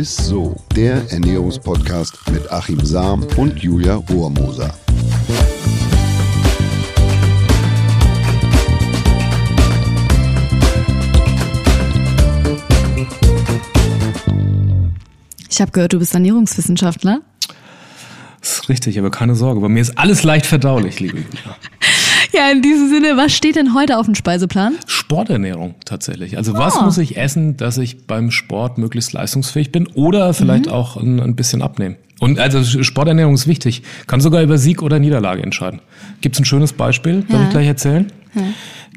ist so, der Ernährungspodcast mit Achim Sam und Julia Rohrmoser. Ich habe gehört, du bist Ernährungswissenschaftler. Das ist richtig, aber keine Sorge, bei mir ist alles leicht verdaulich, liebe Julia. Ja, in diesem Sinne, was steht denn heute auf dem Speiseplan? Sporternährung tatsächlich. Also was oh. muss ich essen, dass ich beim Sport möglichst leistungsfähig bin oder vielleicht mhm. auch ein, ein, bisschen abnehmen? Und also Sporternährung ist wichtig. Kann sogar über Sieg oder Niederlage entscheiden. Gibt es ein schönes Beispiel? Darf ja. ich gleich erzählen? Ja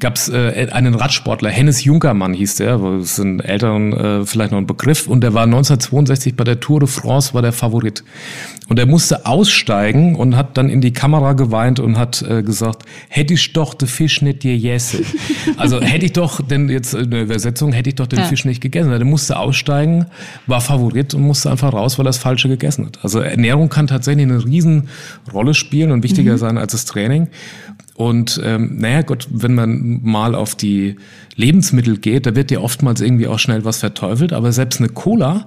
gab es äh, einen Radsportler, Hennes Junkermann hieß der, das ist ein älteren äh, vielleicht noch ein Begriff, und der war 1962 bei der Tour de France, war der Favorit. Und er musste aussteigen und hat dann in die Kamera geweint und hat äh, gesagt, hätte ich doch den Fisch nicht gegessen. also hätte ich doch, denn jetzt in der Übersetzung, hätte ich doch den ja. Fisch nicht gegessen. Er musste aussteigen, war Favorit und musste einfach raus, weil er das Falsche gegessen hat. Also Ernährung kann tatsächlich eine Riesenrolle spielen und wichtiger mhm. sein als das Training. Und ähm, naja, Gott, wenn man mal auf die Lebensmittel geht, da wird ja oftmals irgendwie auch schnell was verteufelt, aber selbst eine Cola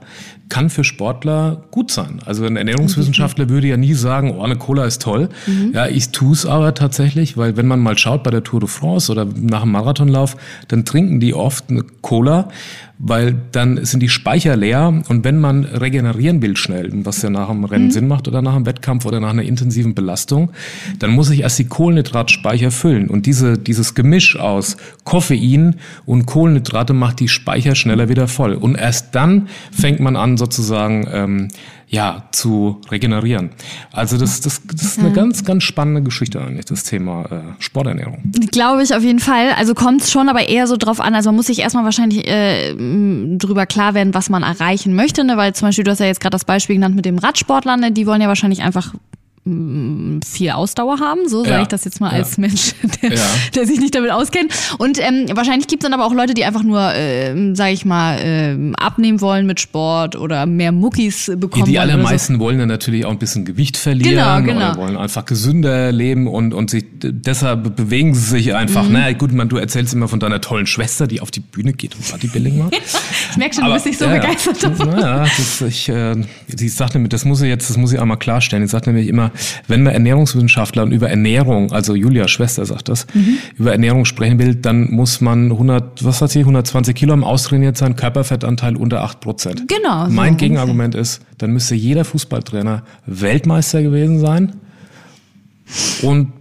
kann für Sportler gut sein. Also ein Ernährungswissenschaftler mhm. würde ja nie sagen, oh, eine Cola ist toll. Mhm. Ja, ich tue es aber tatsächlich, weil wenn man mal schaut bei der Tour de France oder nach einem Marathonlauf, dann trinken die oft eine Cola, weil dann sind die Speicher leer und wenn man regenerieren will schnell, was ja nach einem Rennen mhm. Sinn macht oder nach einem Wettkampf oder nach einer intensiven Belastung, dann muss ich erst die Kohlenhydratspeicher füllen und diese, dieses Gemisch aus Koffein und Kohlenhydrate macht die Speicher schneller wieder voll und erst dann fängt man an sozusagen ähm, ja, zu regenerieren. Also das, das, das ist eine ganz, ganz spannende Geschichte eigentlich, das Thema äh, Sporternährung. Glaube ich auf jeden Fall. Also kommt es schon aber eher so drauf an. Also man muss sich erstmal wahrscheinlich äh, drüber klar werden, was man erreichen möchte. Ne? Weil zum Beispiel, du hast ja jetzt gerade das Beispiel genannt mit dem Radsportlern, ne? die wollen ja wahrscheinlich einfach viel Ausdauer haben, so sage ja. ich das jetzt mal als ja. Mensch, der, ja. der, sich nicht damit auskennt. Und ähm, wahrscheinlich gibt es dann aber auch Leute, die einfach nur, äh, sage ich mal, äh, abnehmen wollen mit Sport oder mehr Muckis bekommen. Die, die allermeisten so. wollen dann natürlich auch ein bisschen Gewicht verlieren genau, genau. oder wollen einfach gesünder leben und, und sich deshalb bewegen sie sich einfach. Mhm. Naja, gut, man, du erzählst immer von deiner tollen Schwester, die auf die Bühne geht und Bodybuilding macht. ich merke schon, aber, du bist nicht so begeistert davon. Naja, das, ich, äh, die sagt nämlich, das muss ich jetzt, das muss ich einmal klarstellen. Die sagt nämlich immer, wenn man Ernährungswissenschaftler und über Ernährung, also Julia Schwester sagt das, mhm. über Ernährung sprechen will, dann muss man 100, was hat sie, 120 Kilo am austrainiert sein, Körperfettanteil unter 8 Prozent. Genau. Mein so Gegenargument ist, dann müsste jeder Fußballtrainer Weltmeister gewesen sein und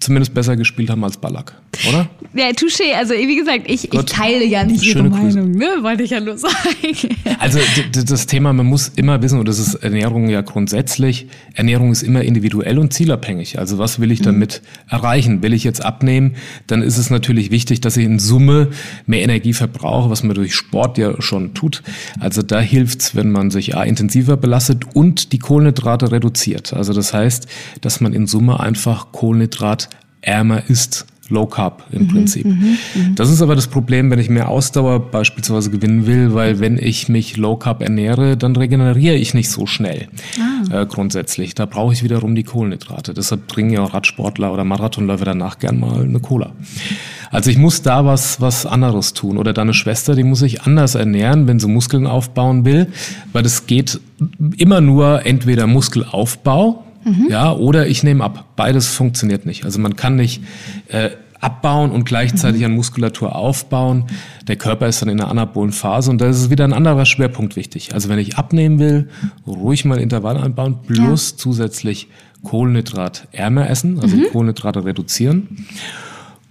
zumindest besser gespielt haben als Ballack, oder? Ja, touché. Also wie gesagt, ich, ich teile ja nicht Schöne Ihre Meinung, ne? wollte ich ja nur sagen. Also das Thema, man muss immer wissen, und das ist Ernährung ja grundsätzlich, Ernährung ist immer individuell und zielabhängig. Also was will ich damit mhm. erreichen? Will ich jetzt abnehmen? Dann ist es natürlich wichtig, dass ich in Summe mehr Energie verbrauche, was man durch Sport ja schon tut. Also da hilft's, wenn man sich A, intensiver belastet und die Kohlenhydrate reduziert. Also das heißt, dass man in Summe einfach Kohlenhydrat ärmer ist. Low Carb im mhm, Prinzip. Mhm, mhm, das ist aber das Problem, wenn ich mehr Ausdauer beispielsweise gewinnen will, weil wenn ich mich Low Carb ernähre, dann regeneriere ich nicht so schnell ah. äh, grundsätzlich. Da brauche ich wiederum die Kohlenhydrate. Deshalb trinken ja auch Radsportler oder Marathonläufer danach gern mal eine Cola. Also ich muss da was, was anderes tun. Oder deine Schwester, die muss sich anders ernähren, wenn sie Muskeln aufbauen will, weil es geht immer nur entweder Muskelaufbau, Mhm. Ja, oder ich nehme ab. Beides funktioniert nicht. Also man kann nicht äh, abbauen und gleichzeitig mhm. an Muskulatur aufbauen. Der Körper ist dann in einer anabolen Phase und da ist wieder ein anderer Schwerpunkt wichtig. Also wenn ich abnehmen will, ruhig mal Intervalle einbauen, plus ja. zusätzlich Kohlenhydrat ärmer essen, also mhm. Kohlenhydrate reduzieren.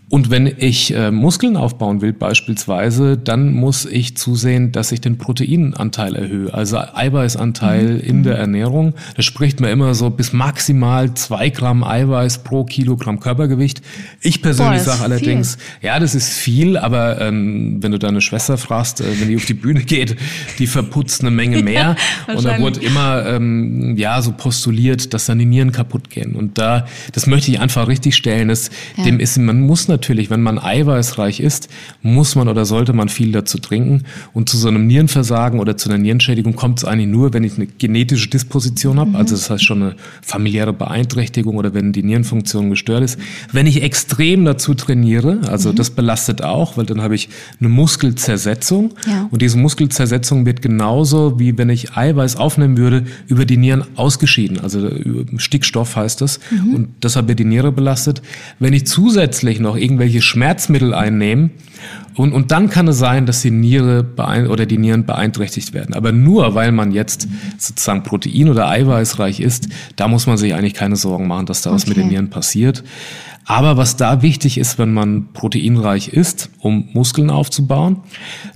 Und wenn ich äh, Muskeln aufbauen will beispielsweise, dann muss ich zusehen, dass ich den Proteinanteil erhöhe, also Eiweißanteil mhm. in der Ernährung. Da spricht man immer so bis maximal zwei Gramm Eiweiß pro Kilogramm Körpergewicht. Ich persönlich sage allerdings, viel. ja, das ist viel, aber ähm, wenn du deine Schwester fragst, äh, wenn die auf die Bühne geht, die verputzt eine Menge mehr. ja, und da wurde immer ähm, ja so postuliert, dass dann die Nieren kaputt gehen. Und da, das möchte ich einfach richtig stellen. Das, ja. Dem ist, man muss natürlich natürlich, wenn man eiweißreich ist, muss man oder sollte man viel dazu trinken. Und zu so einem Nierenversagen oder zu einer Nierenschädigung kommt es eigentlich nur, wenn ich eine genetische Disposition habe, mhm. also das heißt schon eine familiäre Beeinträchtigung oder wenn die Nierenfunktion gestört ist. Wenn ich extrem dazu trainiere, also mhm. das belastet auch, weil dann habe ich eine Muskelzersetzung ja. und diese Muskelzersetzung wird genauso wie wenn ich Eiweiß aufnehmen würde, über die Nieren ausgeschieden. Also Stickstoff heißt das mhm. und deshalb wird die Niere belastet. Wenn ich zusätzlich noch irgendwelche Schmerzmittel einnehme und, und dann kann es sein, dass die Niere oder die Nieren beeinträchtigt werden. Aber nur weil man jetzt sozusagen Protein oder eiweißreich ist, da muss man sich eigentlich keine Sorgen machen, dass da okay. was mit den Nieren passiert. Aber was da wichtig ist, wenn man proteinreich ist, um Muskeln aufzubauen,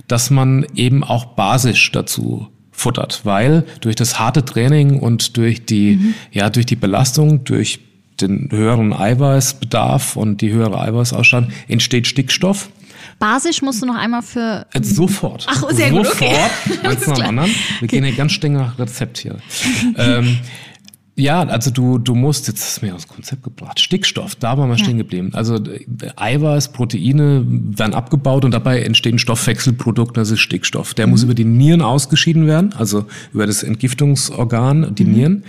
dass man eben auch basisch dazu futtert, weil durch das harte Training und durch die, mhm. ja, durch die Belastung, durch den höheren Eiweißbedarf und die höhere Eiweißausstattung entsteht Stickstoff. Basisch musst du noch einmal für. Jetzt sofort. Ach, sehr sofort. gut. Sofort. Okay. Nach anderen. Wir okay. gehen hier ganz streng nach Rezept hier. ähm, ja, also du, du musst, jetzt ist mir aus dem Konzept gebracht, Stickstoff, da waren wir ja. stehen geblieben. Also Eiweiß, Proteine werden abgebaut und dabei entstehen Stoffwechselprodukte, das ist Stickstoff. Der mhm. muss über die Nieren ausgeschieden werden, also über das Entgiftungsorgan, die mhm. Nieren.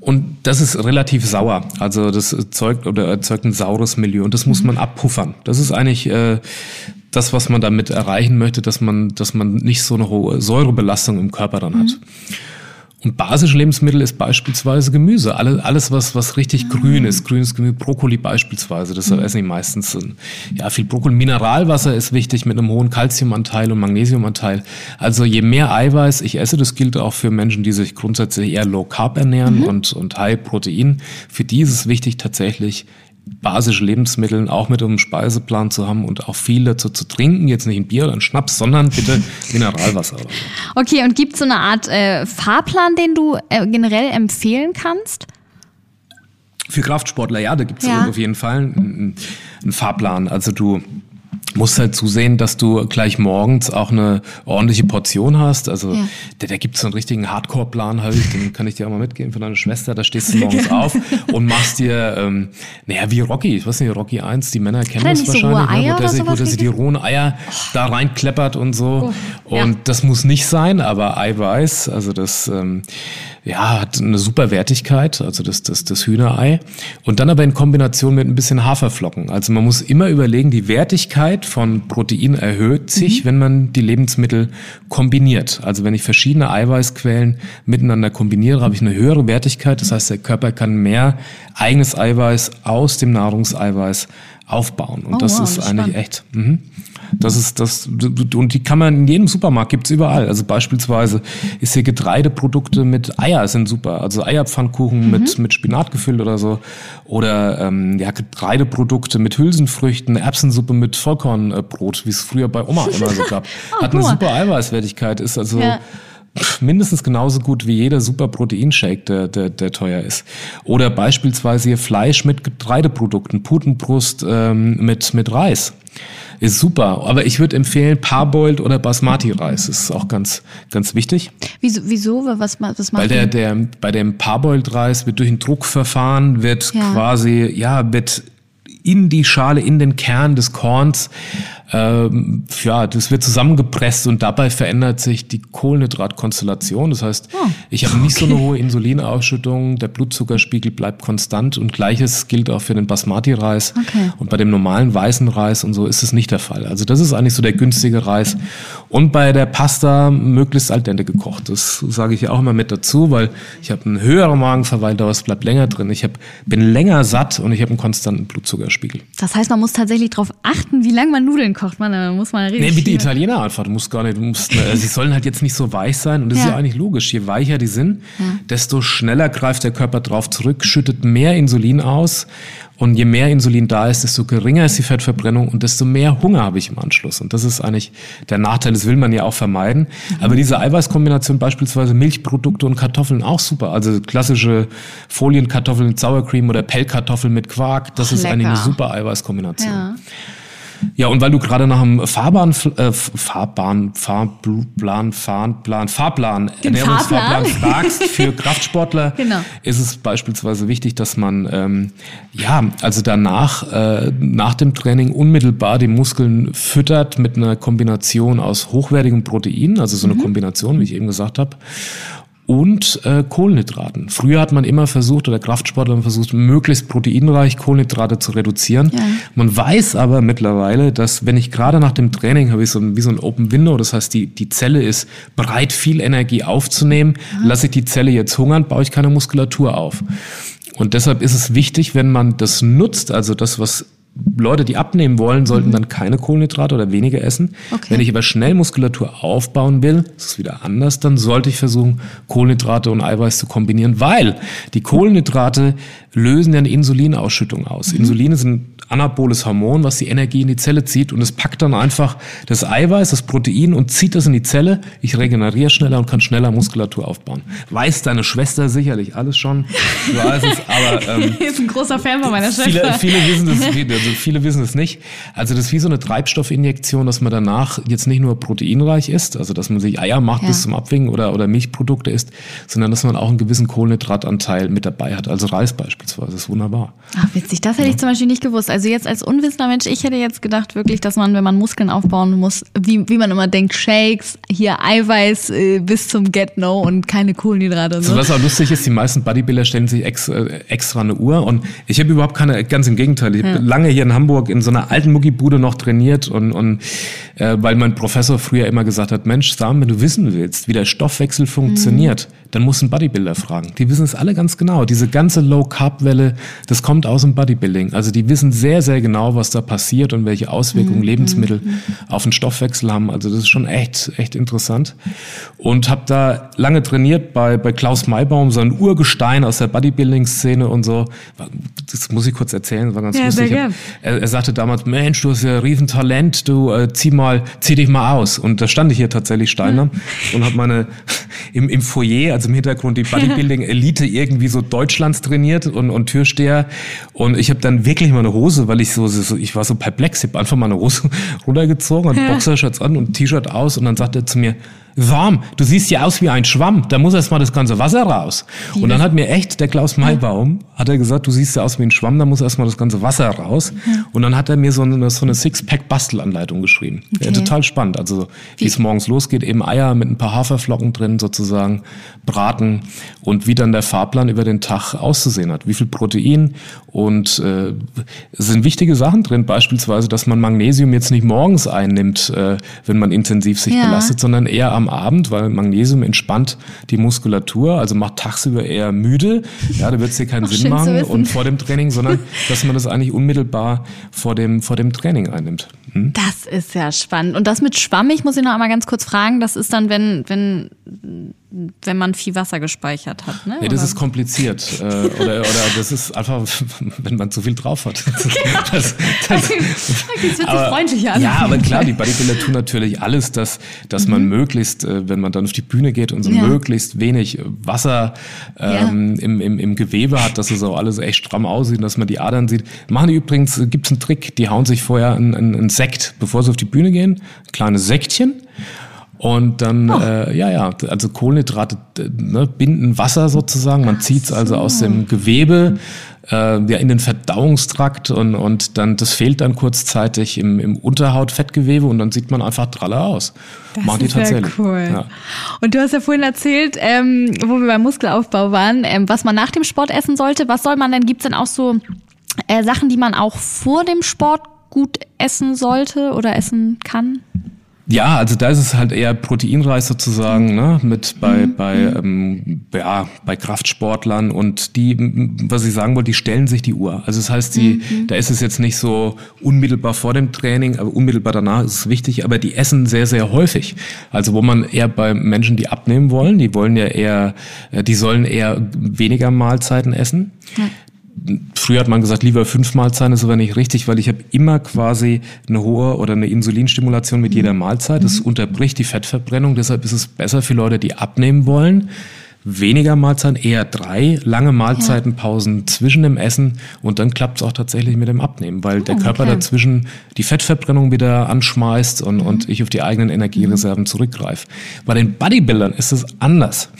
Und das ist relativ sauer. Also das erzeugt oder erzeugt ein saures Milieu und das muss man abpuffern. Das ist eigentlich äh, das, was man damit erreichen möchte, dass man, dass man nicht so eine hohe Säurebelastung im Körper dann hat. Mhm. Und basische Lebensmittel ist beispielsweise Gemüse. Alle, alles, was, was richtig ah. grün ist. Grünes Gemüse, Brokkoli beispielsweise. Das mhm. essen die meistens. Ja, viel Brokkoli. Mineralwasser ist wichtig mit einem hohen Kalziumanteil und Magnesiumanteil. Also je mehr Eiweiß ich esse, das gilt auch für Menschen, die sich grundsätzlich eher low carb ernähren mhm. und, und high Protein. Für die ist es wichtig, tatsächlich basische Lebensmittel auch mit einem Speiseplan zu haben und auch viel dazu zu trinken. Jetzt nicht ein Bier oder ein Schnaps, sondern bitte Mineralwasser. Okay, und gibt es so eine Art äh, Fahrplan, den du äh, generell empfehlen kannst? Für Kraftsportler, ja, da gibt es ja. auf jeden Fall einen, einen Fahrplan. Also du musst halt zusehen, dass du gleich morgens auch eine ordentliche Portion hast. Also ja. da, da gibt es einen richtigen Hardcore-Plan halt, den kann ich dir auch mal mitgeben von deiner Schwester. Da stehst du morgens auf und machst dir, ähm, naja, wie Rocky, ich weiß nicht, Rocky 1, die Männer kennen das wahrscheinlich, so ne, wo, der sich, wo der sich die rohen Eier oh. da reinkleppert und so. Oh, und ja. das muss nicht sein, aber Eiweiß, also das ähm, ja, hat eine super Wertigkeit, also das, das, das Hühnerei. Und dann aber in Kombination mit ein bisschen Haferflocken. Also man muss immer überlegen, die Wertigkeit von Protein erhöht sich, mhm. wenn man die Lebensmittel kombiniert. Also wenn ich verschiedene Eiweißquellen miteinander kombiniere, habe ich eine höhere Wertigkeit. Das heißt, der Körper kann mehr eigenes Eiweiß aus dem Nahrungseiweiß aufbauen. Und oh, das wow, ist eigentlich spannend. echt. Mhm. Das ist das und die kann man in jedem Supermarkt gibt's überall. Also beispielsweise ist hier Getreideprodukte mit Eier sind super. Also Eierpfannkuchen mhm. mit mit Spinat gefüllt oder so oder ähm, ja Getreideprodukte mit Hülsenfrüchten, Erbsensuppe mit Vollkornbrot, wie es früher bei Oma immer so gab. oh, Hat eine super Eiweißwertigkeit, ist also ja mindestens genauso gut wie jeder super Proteinshake, der, der, der teuer ist. Oder beispielsweise hier Fleisch mit Getreideprodukten, Putenbrust ähm, mit, mit Reis ist super. Aber ich würde empfehlen Parboiled oder Basmati-Reis. ist auch ganz, ganz wichtig. Wieso? wieso? Was, was Weil der, der, bei dem Parboiled-Reis wird durch ein Druckverfahren, wird ja. quasi, ja, wird in die Schale, in den Kern des Korns ähm, ja, das wird zusammengepresst und dabei verändert sich die Kohlenhydratkonstellation. Das heißt, oh, ich habe nicht okay. so eine hohe Insulinausschüttung, der Blutzuckerspiegel bleibt konstant und gleiches gilt auch für den Basmati-Reis. Okay. Und bei dem normalen weißen Reis und so ist es nicht der Fall. Also das ist eigentlich so der günstige Reis. Und bei der Pasta möglichst al dente gekocht. Das sage ich ja auch immer mit dazu, weil ich habe einen höheren Magenverweildauer, es bleibt länger drin. Ich hab, bin länger satt und ich habe einen konstanten Blutzuckerspiegel. Das heißt, man muss tatsächlich darauf achten, wie lange man Nudeln kocht man, da muss man richtig. Nee, wie die Italiener einfach. Du musst gar nicht, du musst, äh, sie sollen halt jetzt nicht so weich sein. Und das ja. ist ja eigentlich logisch. Je weicher die sind, ja. desto schneller greift der Körper drauf zurück, schüttet mehr Insulin aus. Und je mehr Insulin da ist, desto geringer ist die Fettverbrennung und desto mehr Hunger habe ich im Anschluss. Und das ist eigentlich der Nachteil, das will man ja auch vermeiden. Mhm. Aber diese Eiweißkombination, beispielsweise Milchprodukte und Kartoffeln, auch super. Also klassische Folienkartoffeln mit Sour Cream oder Pellkartoffeln mit Quark, das Ach, ist lecker. eigentlich eine super Eiweißkombination. Ja. Ja, und weil du gerade nach einem Fahrbahn, äh, Fahrbahn, Fahrplan, Fahrplan, Fahrplan, Ernährungsfahrplan fragst für Kraftsportler, genau. ist es beispielsweise wichtig, dass man ähm, ja, also danach, äh, nach dem Training unmittelbar die Muskeln füttert mit einer Kombination aus hochwertigen Proteinen, also so eine mhm. Kombination, wie ich eben gesagt habe und äh, Kohlenhydraten. Früher hat man immer versucht, oder Kraftsportler haben versucht, möglichst proteinreich Kohlenhydrate zu reduzieren. Ja. Man weiß aber mittlerweile, dass wenn ich gerade nach dem Training habe ich so ein, wie so ein Open Window, das heißt, die, die Zelle ist bereit, viel Energie aufzunehmen. Ja. Lasse ich die Zelle jetzt hungern, baue ich keine Muskulatur auf. Und deshalb ist es wichtig, wenn man das nutzt, also das, was Leute, die abnehmen wollen, sollten mhm. dann keine Kohlenhydrate oder weniger essen. Okay. Wenn ich aber schnell Muskulatur aufbauen will, ist es wieder anders, dann sollte ich versuchen, Kohlenhydrate und Eiweiß zu kombinieren, weil die Kohlenhydrate lösen ja eine Insulinausschüttung aus. Mhm. Insulin ist ein anaboles Hormon, was die Energie in die Zelle zieht und es packt dann einfach das Eiweiß, das Protein und zieht das in die Zelle. Ich regeneriere schneller und kann schneller Muskulatur aufbauen. Weiß deine Schwester sicherlich alles schon. Du weißt es, aber ähm, ist ein großer Fan von meiner Schwester. Viele, viele wissen es, also viele wissen es nicht. Also das ist wie so eine Treibstoffinjektion, dass man danach jetzt nicht nur proteinreich isst, also dass man sich Eier macht ja. bis zum Abwinken oder oder Milchprodukte isst, sondern dass man auch einen gewissen Kohlenhydratanteil mit dabei hat. Also Reis beispielsweise, das ist wunderbar. Ach witzig, das hätte ja. ich zum Beispiel nicht gewusst. Also jetzt als unwissender Mensch, ich hätte jetzt gedacht wirklich, dass man, wenn man Muskeln aufbauen muss, wie, wie man immer denkt, Shakes, hier Eiweiß äh, bis zum Get-No und keine Kohlenhydrate. Und so. Also was auch lustig ist, die meisten Bodybuilder stellen sich ex, äh, extra eine Uhr und ich habe überhaupt keine, ganz im Gegenteil, ich ja. habe lange hier in Hamburg in so einer alten Muckibude noch trainiert und, und äh, weil mein Professor früher immer gesagt hat, Mensch, Sam, wenn du wissen willst, wie der Stoffwechsel funktioniert, mhm. dann musst du einen Bodybuilder fragen. Die wissen es alle ganz genau. Diese ganze Low-Carb-Welle, das kommt aus dem Bodybuilding. Also die wissen sehr, sehr genau, was da passiert und welche Auswirkungen mhm. Lebensmittel mhm. auf den Stoffwechsel haben. Also das ist schon echt, echt interessant. Und habe da lange trainiert bei, bei Klaus Maybaum, so ein Urgestein aus der Bodybuilding-Szene und so. Das muss ich kurz erzählen, war ganz ja, lustig. Er, er, sagte damals, Mensch, du hast ja ein Riesentalent, du äh, zieh mal, zieh dich mal aus. Und da stand ich hier tatsächlich Steiner mhm. und habe meine im, im Foyer, also im Hintergrund die Bodybuilding-Elite irgendwie so Deutschlands trainiert und, und Türsteher. Und ich habe dann wirklich meine Hose, weil ich so, so ich war so perplex, ich habe einfach meine Hose runtergezogen und Boxershirts an und T-Shirt aus und dann sagt er zu mir, warm, du siehst ja aus wie ein Schwamm, da muss erst mal das ganze Wasser raus. Wie und dann hat mir echt der Klaus Maybaum, hat er gesagt, du siehst ja aus wie ein Schwamm, da muss erst mal das ganze Wasser raus. Ja. Und dann hat er mir so eine, so eine Six-Pack-Bastelanleitung geschrieben. Okay. Ja, total spannend. Also wie es morgens losgeht, eben Eier mit ein paar Haferflocken drin sozusagen, braten und wie dann der Fahrplan über den Tag auszusehen hat. Wie viel Protein und äh, sind wichtige Sachen drin, beispielsweise, dass man Magnesium jetzt nicht morgens einnimmt, äh, wenn man intensiv sich ja. belastet, sondern eher am Abend, weil Magnesium entspannt die Muskulatur, also macht tagsüber eher müde. Ja, da wird es dir keinen Sinn machen und vor dem Training, sondern dass man das eigentlich unmittelbar vor dem, vor dem Training einnimmt. Hm? Das ist ja spannend. Und das mit schwammig muss ich noch einmal ganz kurz fragen. Das ist dann, wenn, wenn wenn man viel Wasser gespeichert hat. Ne? Nee, das ist kompliziert. äh, oder, oder das ist einfach, wenn man zu viel drauf hat. Das, das, das, okay. das wird aber, freundlich an. Ja, aber klar, die Bodybuilder tun natürlich alles, dass, dass mhm. man möglichst, äh, wenn man dann auf die Bühne geht und so ja. möglichst wenig Wasser ähm, ja. im, im, im Gewebe hat, dass es auch alles echt stramm aussieht, dass man die Adern sieht. Machen die übrigens, gibt es einen Trick, die hauen sich vorher einen, einen Sekt, bevor sie auf die Bühne gehen, ein kleines Säckchen und dann, oh. äh, ja, ja, also Kohlenhydrate ne, binden Wasser sozusagen. Man zieht es also aus dem Gewebe äh, ja, in den Verdauungstrakt und, und dann, das fehlt dann kurzzeitig im, im Unterhautfettgewebe und dann sieht man einfach dralle aus. Das Machen ist die tatsächlich. Ja cool. Ja. Und du hast ja vorhin erzählt, ähm, wo wir beim Muskelaufbau waren, ähm, was man nach dem Sport essen sollte. Was soll man denn, gibt's denn auch so äh, Sachen, die man auch vor dem Sport gut essen sollte oder essen kann? Ja, also da ist es halt eher proteinreich sozusagen, ne? Mit bei mhm. bei ähm, ja bei Kraftsportlern und die, was ich sagen wollte, die stellen sich die Uhr. Also das heißt, die, mhm. da ist es jetzt nicht so unmittelbar vor dem Training, aber unmittelbar danach ist es wichtig. Aber die essen sehr sehr häufig. Also wo man eher bei Menschen, die abnehmen wollen, die wollen ja eher, äh, die sollen eher weniger Mahlzeiten essen. Ja früher hat man gesagt, lieber fünf Mahlzeiten ist aber nicht richtig, weil ich habe immer quasi eine hohe oder eine Insulinstimulation mit jeder Mahlzeit. Das mhm. unterbricht die Fettverbrennung. Deshalb ist es besser für Leute, die abnehmen wollen, weniger Mahlzeiten, eher drei lange Mahlzeitenpausen ja. zwischen dem Essen und dann klappt es auch tatsächlich mit dem Abnehmen, weil oh, der Körper okay. dazwischen die Fettverbrennung wieder anschmeißt und, mhm. und ich auf die eigenen Energiereserven mhm. zurückgreife. Bei den Bodybuildern ist es anders.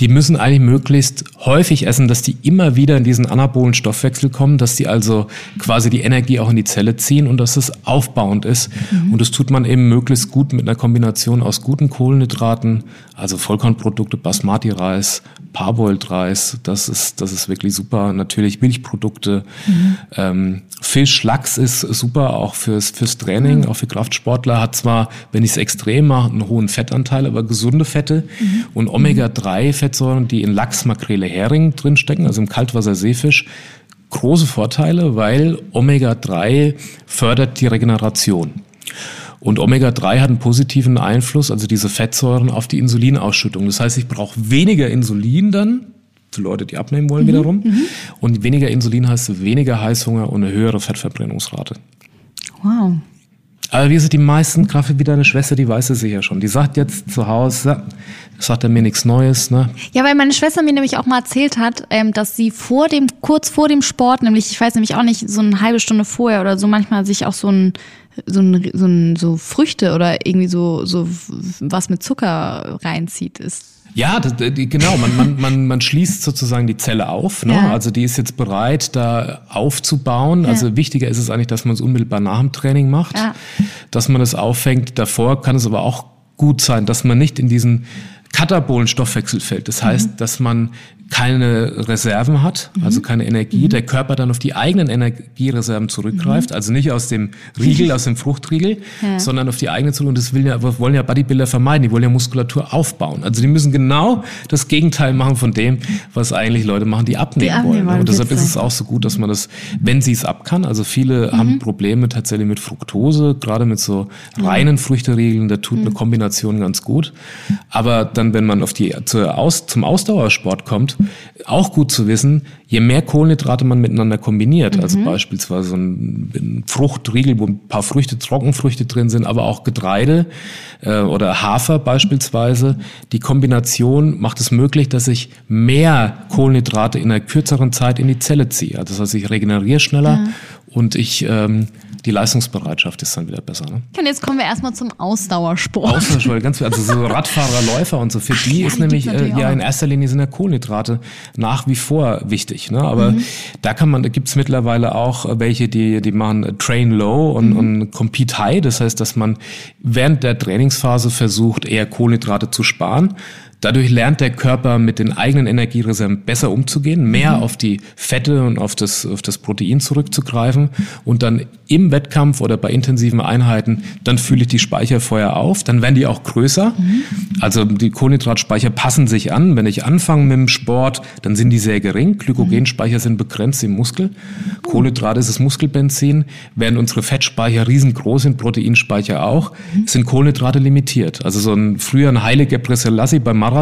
Die müssen eigentlich möglichst häufig essen, dass die immer wieder in diesen anabolen Stoffwechsel kommen, dass die also quasi die Energie auch in die Zelle ziehen und dass es aufbauend ist. Mhm. Und das tut man eben möglichst gut mit einer Kombination aus guten Kohlenhydraten, also Vollkornprodukte, Basmati-Reis, Parboiled-Reis, das ist, das ist wirklich super. Natürlich Milchprodukte, mhm. ähm, Fisch, Lachs ist super, auch fürs, fürs Training, mhm. auch für Kraftsportler. Hat zwar, wenn ich es extrem mache, einen hohen Fettanteil, aber gesunde Fette mhm. und Omega-3-Fettsäuren, die in Lachs, Makrele, Hering drinstecken, also im Kaltwasser-Seefisch, große Vorteile, weil Omega-3 fördert die Regeneration. Und Omega-3 hat einen positiven Einfluss, also diese Fettsäuren, auf die Insulinausschüttung. Das heißt, ich brauche weniger Insulin dann, für Leute, die abnehmen wollen mhm, wiederum. Mhm. Und weniger Insulin heißt weniger Heißhunger und eine höhere Fettverbrennungsrate. Wow. Aber wie sind die meisten, gerade wie deine Schwester, die weiß es sicher schon. Die sagt jetzt zu Hause, sagt er mir nichts Neues, ne? Ja, weil meine Schwester mir nämlich auch mal erzählt hat, ähm, dass sie vor dem, kurz vor dem Sport, nämlich, ich weiß nämlich auch nicht, so eine halbe Stunde vorher oder so manchmal sich auch so ein so, ein, so, ein, so Früchte oder irgendwie so, so was mit Zucker reinzieht, ist ja, das, genau. Man, man, man, man schließt sozusagen die Zelle auf. Ne? Ja. Also die ist jetzt bereit, da aufzubauen. Ja. Also wichtiger ist es eigentlich, dass man es unmittelbar nach dem Training macht, ja. dass man es auffängt. Davor kann es aber auch gut sein, dass man nicht in diesen katabolen Stoffwechsel fällt. Das heißt, mhm. dass man keine Reserven hat, mhm. also keine Energie, mhm. der Körper dann auf die eigenen Energiereserven zurückgreift, mhm. also nicht aus dem Riegel, aus dem Fruchtriegel, ja. sondern auf die eigenen zurück. Und das ja, wollen ja Bodybuilder vermeiden, die wollen ja Muskulatur aufbauen. Also die müssen genau das Gegenteil machen von dem, was eigentlich Leute machen, die abnehmen, die abnehmen wollen. Und deshalb ist es auch so gut, dass man das, wenn sie es ab kann, also viele mhm. haben Probleme tatsächlich mit Fructose, gerade mit so reinen Früchteriegeln, da tut eine mhm. Kombination ganz gut. Aber dann, wenn man auf die, zur Aus, zum Ausdauersport kommt, auch gut zu wissen, je mehr Kohlenhydrate man miteinander kombiniert, also mhm. also beispielsweise ein, ein, Fruchtriegel, wo ein paar Früchte, Trockenfrüchte drin sind, aber auch Getreide äh, oder Hafer beispielsweise, die Kombination macht es möglich, dass ich mehr Kohlenhydrate in einer kürzeren Zeit in die Zelle ziehe. Also das heißt, ich regeneriere schneller ja. und ich ähm, die Leistungsbereitschaft ist dann wieder besser. Ne? Und jetzt kommen wir erstmal zum Ausdauersport. Ausdauersport, ganz viel. Also so Radfahrer, Läufer und so. Für die ja, ist nämlich, äh, ja, in erster Linie sind ja Kohlenhydrate nach wie vor wichtig. Ne? Aber mhm. da kann man, da gibt's mittlerweile auch welche, die, die machen Train Low und, mhm. und Compete High. Das heißt, dass man während der Trainingsphase versucht, eher Kohlenhydrate zu sparen Dadurch lernt der Körper mit den eigenen Energiereserven besser umzugehen, mehr mhm. auf die Fette und auf das, auf das Protein zurückzugreifen und dann im Wettkampf oder bei intensiven Einheiten, dann fühle ich die Speicherfeuer auf, dann werden die auch größer. Mhm. Also die Kohlenhydratspeicher passen sich an. Wenn ich anfange mit dem Sport, dann sind die sehr gering. Glykogenspeicher sind begrenzt im Muskel. Kohlenhydrate ist das Muskelbenzin, während unsere Fettspeicher riesengroß sind, Proteinspeicher auch, mhm. sind Kohlenhydrate limitiert. Also so ein früher ein Heilige Gebre Selassie beim Marathon,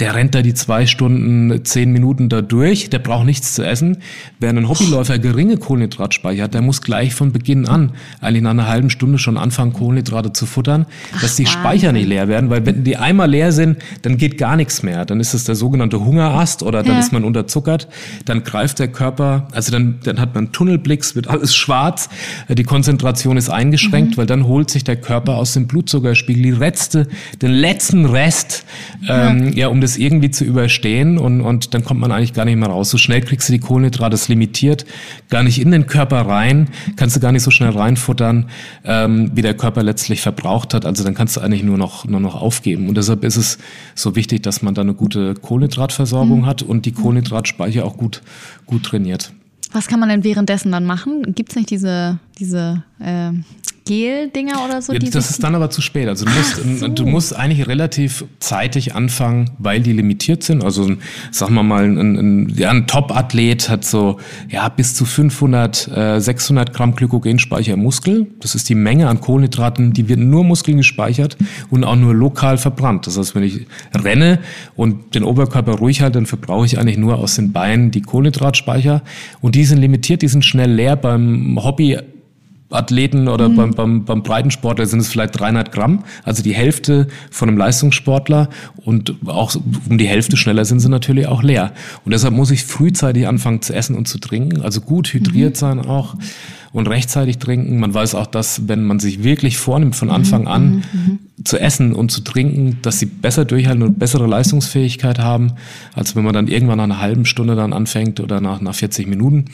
der rennt da die zwei Stunden, zehn Minuten da durch, der braucht nichts zu essen. Während ein Hobbyläufer geringe Kohlenhydratspeicher hat, der muss gleich von Beginn an, eigentlich nach einer halben Stunde schon anfangen, Kohlenhydrate zu futtern, Ach, dass die Speicher nicht leer werden, weil wenn die einmal leer sind, dann geht gar nichts mehr. Dann ist es der sogenannte Hungerast oder dann ja. ist man unterzuckert. Dann greift der Körper, also dann, dann hat man Tunnelblicks, wird alles schwarz, die Konzentration ist eingeschränkt, mhm. weil dann holt sich der Körper aus dem Blutzuckerspiegel die letzte, den letzten Rest ähm, ja. ja, um das irgendwie zu überstehen und, und dann kommt man eigentlich gar nicht mehr raus. So schnell kriegst du die Kohlenhydrate, das limitiert, gar nicht in den Körper rein, kannst du gar nicht so schnell reinfuttern, ähm, wie der Körper letztlich verbraucht hat. Also dann kannst du eigentlich nur noch, nur noch aufgeben. Und deshalb ist es so wichtig, dass man da eine gute Kohlenhydratversorgung mhm. hat und die Kohlenhydratspeicher auch gut, gut trainiert. Was kann man denn währenddessen dann machen? Gibt es nicht diese, diese äh, Gel-Dinger oder so? Ja, das ist dann aber zu spät. Also du musst, so. du musst eigentlich relativ zeitig anfangen, weil die limitiert sind. Also sagen wir mal, ein, ein, ja, ein Top-Athlet hat so ja bis zu 500, äh, 600 Gramm Glykogenspeicher im Muskel. Das ist die Menge an Kohlenhydraten, die wird nur Muskeln gespeichert und auch nur lokal verbrannt. Das heißt, wenn ich renne und den Oberkörper ruhig halte, dann verbrauche ich eigentlich nur aus den Beinen die Kohlenhydratspeicher. Und die sind limitiert, die sind schnell leer. Beim Hobby Athleten oder mhm. beim, beim, beim Breitensportler sind es vielleicht 300 Gramm, also die Hälfte von einem Leistungssportler und auch um die Hälfte schneller sind sie natürlich auch leer. Und deshalb muss ich frühzeitig anfangen zu essen und zu trinken, also gut hydriert mhm. sein auch und rechtzeitig trinken. Man weiß auch, dass wenn man sich wirklich vornimmt von Anfang mhm, an mhm, zu essen und zu trinken, dass sie besser durchhalten und bessere Leistungsfähigkeit haben, als wenn man dann irgendwann nach einer halben Stunde dann anfängt oder nach, nach 40 Minuten.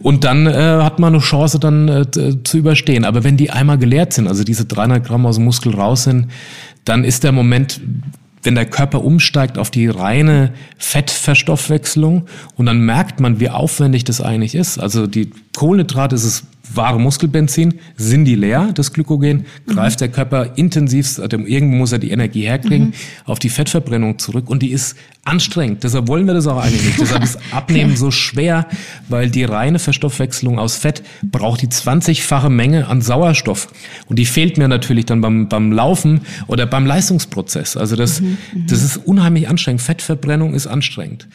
Und dann äh, hat man eine Chance dann äh, zu überstehen. Aber wenn die einmal geleert sind, also diese 300 Gramm aus dem Muskel raus sind, dann ist der Moment wenn der Körper umsteigt auf die reine Fettverstoffwechslung und dann merkt man, wie aufwendig das eigentlich ist. Also die Kohlenhydrate ist es wahre Muskelbenzin, sind die leer, das Glykogen, greift mhm. der Körper intensivst, also irgendwo muss er die Energie herkriegen, mhm. auf die Fettverbrennung zurück und die ist anstrengend. Deshalb wollen wir das auch eigentlich nicht. Deshalb ist Abnehmen so schwer, weil die reine Verstoffwechslung aus Fett braucht die 20-fache Menge an Sauerstoff. Und die fehlt mir natürlich dann beim, beim Laufen oder beim Leistungsprozess. Also das, mhm. das ist unheimlich anstrengend. Fettverbrennung ist anstrengend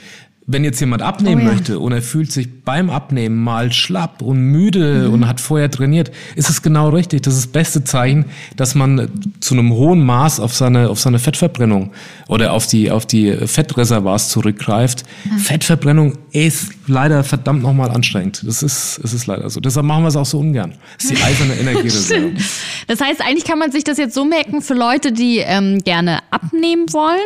wenn jetzt jemand abnehmen oh ja. möchte und er fühlt sich beim Abnehmen mal schlapp und müde mhm. und hat vorher trainiert, ist es genau richtig. Das ist das beste Zeichen, dass man zu einem hohen Maß auf seine, auf seine Fettverbrennung oder auf die, auf die Fettreservoirs zurückgreift. Mhm. Fettverbrennung ist leider verdammt nochmal anstrengend. Das ist, es ist leider so. Deshalb machen wir es auch so ungern. Das ist die eiserne Energiereserve. das heißt, eigentlich kann man sich das jetzt so merken für Leute, die ähm, gerne abnehmen wollen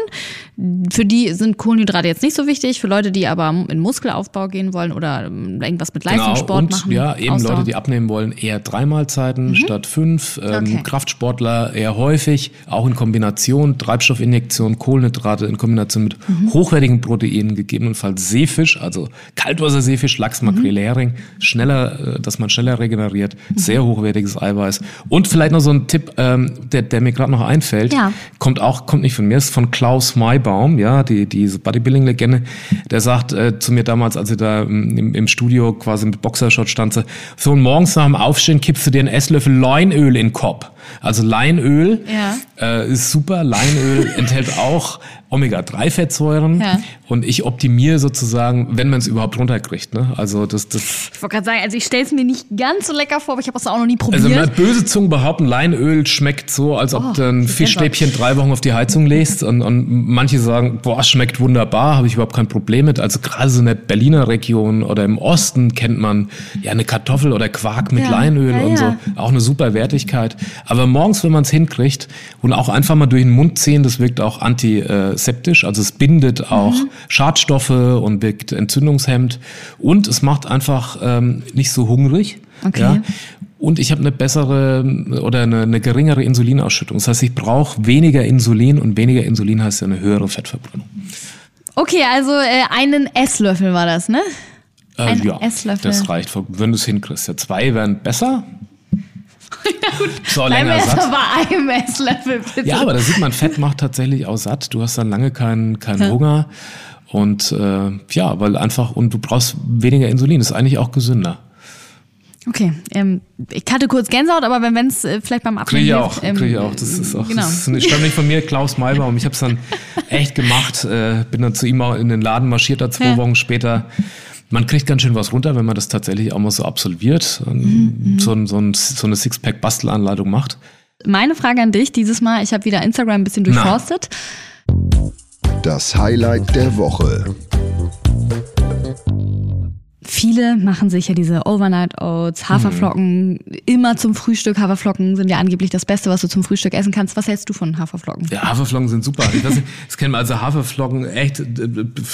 für die sind Kohlenhydrate jetzt nicht so wichtig. Für Leute, die aber in Muskelaufbau gehen wollen oder ähm, irgendwas mit genau, Leistungssport genau. und, machen. Ja, eben Ausdauer. Leute, die abnehmen wollen, eher drei Mahlzeiten mhm. statt fünf. Ähm, okay. Kraftsportler eher häufig, auch in Kombination, Treibstoffinjektion, Kohlenhydrate in Kombination mit mhm. hochwertigen Proteinen, gegebenenfalls Seefisch, also Kaltwasserseefisch, Lachs, Makrele. Hering, schneller, äh, dass man schneller regeneriert, mhm. sehr hochwertiges Eiweiß. Und vielleicht noch so ein Tipp, ähm, der, der mir gerade noch einfällt, ja. kommt auch, kommt nicht von mir, ist von Klaus Maybaum Baum, ja, die, diese Bodybuilding-Legende, der sagt äh, zu mir damals, als ich da im, im Studio quasi mit Boxershot stand, so, und morgens nach dem Aufstehen kippst du dir einen Esslöffel Leinöl in den Kopf. Also Leinöl ja. äh, ist super. Leinöl enthält auch Omega-3-Fettsäuren ja. und ich optimiere sozusagen, wenn man es überhaupt runterkriegt. Ne? Also das, das ich wollte gerade sagen, also ich stelle es mir nicht ganz so lecker vor, aber ich habe es auch noch nie probiert. Also böse Zungen behaupten, Leinöl schmeckt so, als ob oh, du ein Fischstäbchen drei Wochen auf die Heizung legst und, und manche sagen, boah, schmeckt wunderbar, habe ich überhaupt kein Problem mit. Also gerade so in der Berliner Region oder im Osten kennt man ja eine Kartoffel oder Quark mit ja. Leinöl ja, und so, auch eine super Wertigkeit. Aber morgens, wenn man es hinkriegt und auch einfach mal durch den Mund ziehen, das wirkt auch antiseptisch. Also es bindet auch mhm. Schadstoffe und wirkt entzündungshemmend. Und es macht einfach ähm, nicht so hungrig. Okay. Ja? Und ich habe eine bessere oder eine, eine geringere Insulinausschüttung. Das heißt, ich brauche weniger Insulin und weniger Insulin heißt ja eine höhere Fettverbrennung. Okay, also äh, einen Esslöffel war das, ne? Äh, ja, Esslöffel. das reicht, wenn du es hinkriegst. Ja, zwei wären besser, ja, gut. So länger satt. bei Esslöffel, bitte. Ja, aber da sieht man, Fett macht tatsächlich auch satt. Du hast dann lange keinen ja. Hunger. Und äh, ja, weil einfach, und du brauchst weniger Insulin, ist eigentlich auch gesünder. Okay, ähm, ich hatte kurz Gänsehaut, aber wenn es äh, vielleicht beim Abnehmen Kriege ich auch, ähm, kriege ich auch. Das ist auch, genau. das stammt nicht von mir, Klaus Maybaum. Ich habe es dann echt gemacht, äh, bin dann zu ihm auch in den Laden marschiert, da zwei ja. Wochen später man kriegt ganz schön was runter, wenn man das tatsächlich auch mal so absolviert, mhm. so, so, so eine Sixpack-Bastelanleitung macht. Meine Frage an dich dieses Mal, ich habe wieder Instagram ein bisschen durchforstet. Das Highlight der Woche. Viele machen sich ja diese Overnight Oats, Haferflocken, mhm. immer zum Frühstück. Haferflocken sind ja angeblich das Beste, was du zum Frühstück essen kannst. Was hältst du von Haferflocken? Ja, Haferflocken sind super. Das, das kennen wir also Haferflocken echt,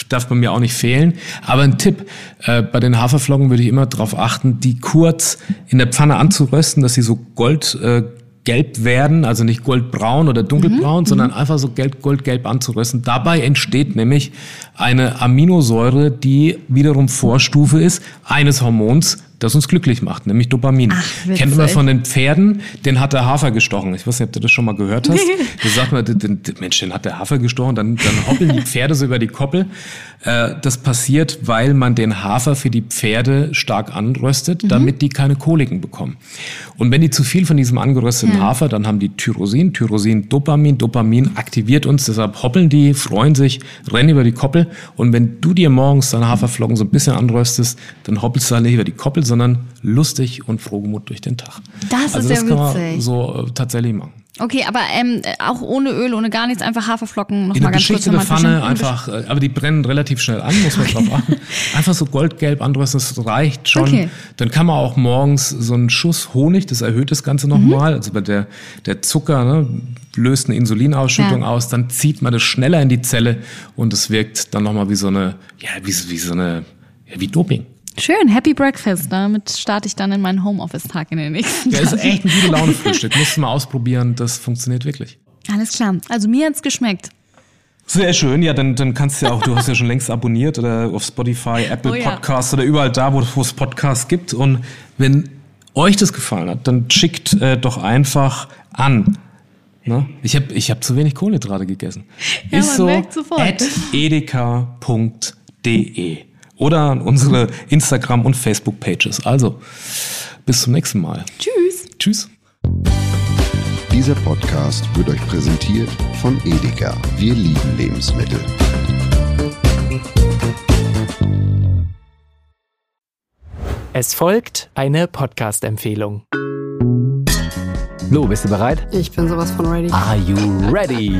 darf bei mir auch nicht fehlen. Aber ein Tipp, äh, bei den Haferflocken würde ich immer darauf achten, die kurz in der Pfanne anzurösten, dass sie so gold äh, gelb werden, also nicht goldbraun oder dunkelbraun, mhm. sondern mhm. einfach so gelb, goldgelb anzurösten. Dabei entsteht nämlich eine Aminosäure, die wiederum Vorstufe ist eines Hormons, das uns glücklich macht, nämlich Dopamin. Ach, Kennt man von den Pferden, den hat der Hafer gestochen. Ich weiß nicht, ob du das schon mal gehört hast. da sagt man, den, Mensch, den hat der Hafer gestochen, dann, dann hoppeln die Pferde so über die Koppel. Äh, das passiert, weil man den Hafer für die Pferde stark anröstet, mhm. damit die keine Koliken bekommen. Und wenn die zu viel von diesem angerösteten ja. Hafer, dann haben die Tyrosin, Tyrosin, Dopamin, Dopamin aktiviert uns, deshalb hoppeln die, freuen sich, rennen über die Koppel. Und wenn du dir morgens deine Haferflocken so ein bisschen anröstest, dann hoppelst du halt nicht über die Koppel, sondern lustig und frohgemut durch den Tag. Das also ist das ja kann man witzig. so äh, tatsächlich machen. Okay, aber ähm, auch ohne Öl, ohne gar nichts, einfach Haferflocken noch In mal ganz kurz Geschichte eine Pfanne, einfach, äh, aber die brennen relativ schnell an, muss man drauf achten. Einfach so goldgelb anrösten, das reicht schon. Okay. Dann kann man auch morgens so einen Schuss Honig, das erhöht das Ganze nochmal. Also bei der, der Zucker ne, löst eine Insulinausschüttung Ja. aus, dann zieht man das schneller in die Zelle und es wirkt dann nochmal wie so eine, ja, wie, so- wie so eine, ja, wie Doping. Schön, Happy Breakfast. Damit starte ich dann in meinen Homeoffice-Tag in den nächsten Ja, ist Tagen. echt ein gute Laune-Frühstück. Musst du mal ausprobieren, das funktioniert wirklich. Alles klar. Also mir hat's geschmeckt. Sehr schön, ja, dann, dann kannst du ja auch, du hast ja schon längst abonniert oder auf Spotify, Apple Oh ja. Podcasts oder überall da, wo, wo es Podcasts gibt. Und wenn euch das gefallen hat, dann schickt äh, doch einfach an. Ne? Ich habe ich hab zu wenig Kohlenhydrate gegessen. Ja, Ist man so merkt sofort. at edeka.de oder an unsere Instagram- und Facebook-Pages. Also, bis zum nächsten Mal. Tschüss. Tschüss. Dieser Podcast wird euch präsentiert von Edeka. Wir lieben Lebensmittel. Es folgt eine Podcast-Empfehlung. Lou, bist du bereit? Ich bin sowas von ready. Are you ready?